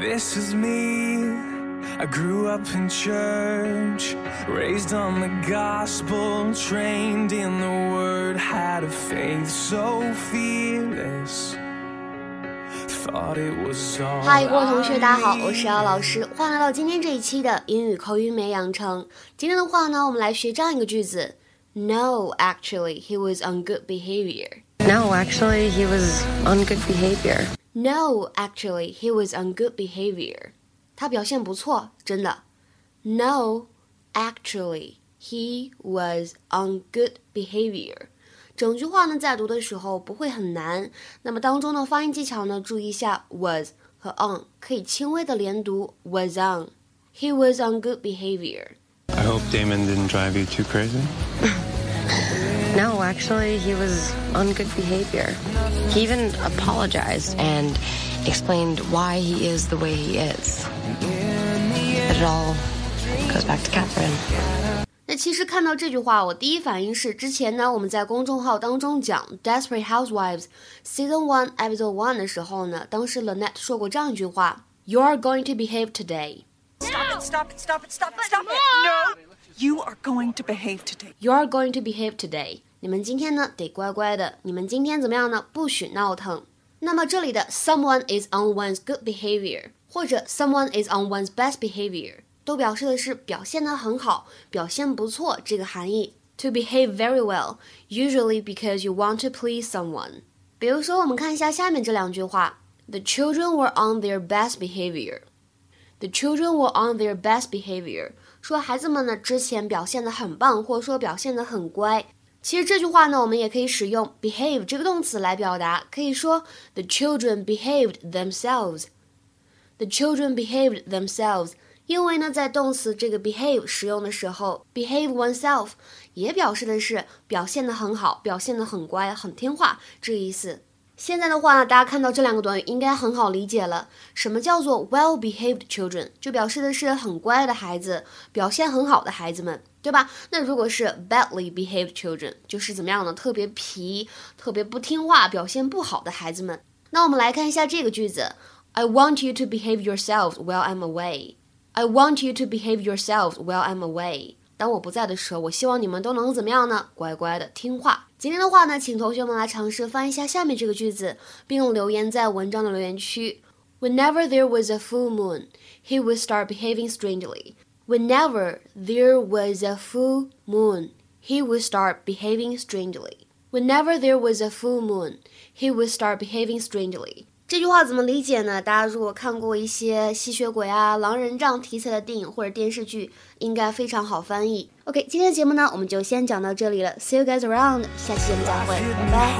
This is me. I grew up in church, raised on the gospel, trained in the word, had a faith so fearless. Thought it was all 嗨，各位同学，大家好，我是姚老师，欢迎来到今天这一期的英语口语美养成。今天的话呢，我们来学这样一个句子：No, actually, he was on good behavior. No, actually, he was on good behavior. No, actually, he was on good behavior. 他表现不错，真的。No, actually, he was on good behavior. 整句话呢，在读的时候不会很难。那么当中的发音技巧呢，注意一下 was 和 on，可以轻微的连读 was on. He was on good behavior. I hope Damon didn't drive you too crazy. No, actually, he was on good behavior. He even apologized and explained why he is the way he is. But it all goes back to Katherine. 那其实看到这句话，我第一反应是，之前呢我们在公众号当中讲《Desperate Housewives》Season One Episode One 的时候呢，当时 Lynette 说过这样一句话：“You're going to behave today.” Stop it! Stop it! Stop it! Stop it! Stop it! No. You are going to behave today. You are going to behave today. 你们今天呢得乖乖的，你们今天怎么样呢？不许闹腾。那么这里的 someone is on one's good behavior，或者 someone is on one's best behavior，都表示的是表现得很好，表现不错这个含义。To behave very well, usually because you want to please someone。比如说，我们看一下下面这两句话：The children were on their best behavior. The children were on their best behavior. 说孩子们呢之前表现的很棒，或者说表现的很乖。其实这句话呢，我们也可以使用 behave 这个动词来表达，可以说 the children behaved themselves。The children behaved themselves。因为呢，在动词这个 behave 使用的时候，behave oneself 也表示的是表现的很好，表现的很乖，很听话这个意思。现在的话，大家看到这两个短语应该很好理解了。什么叫做 well-behaved children？就表示的是很乖的孩子，表现很好的孩子们，对吧？那如果是 badly behaved children，就是怎么样呢？特别皮、特别不听话、表现不好的孩子们。那我们来看一下这个句子：I want you to behave yourselves while I'm away. I want you to behave yourselves while I'm away. 当我不在的时候，我希望你们都能怎么样呢？乖乖的听话。今天的话呢，请同学们来尝试翻译一下下面这个句子，并留言在文章的留言区。Whenever there was a full moon, he would start behaving strangely. Whenever there was a full moon, he would start behaving strangely. Whenever there was a full moon, he would start behaving strangely. 这句话怎么理解呢？大家如果看过一些吸血鬼啊、狼人帐题材的电影或者电视剧，应该非常好翻译。OK，今天的节目呢，我们就先讲到这里了。see you guys around，下期节目再会。拜拜。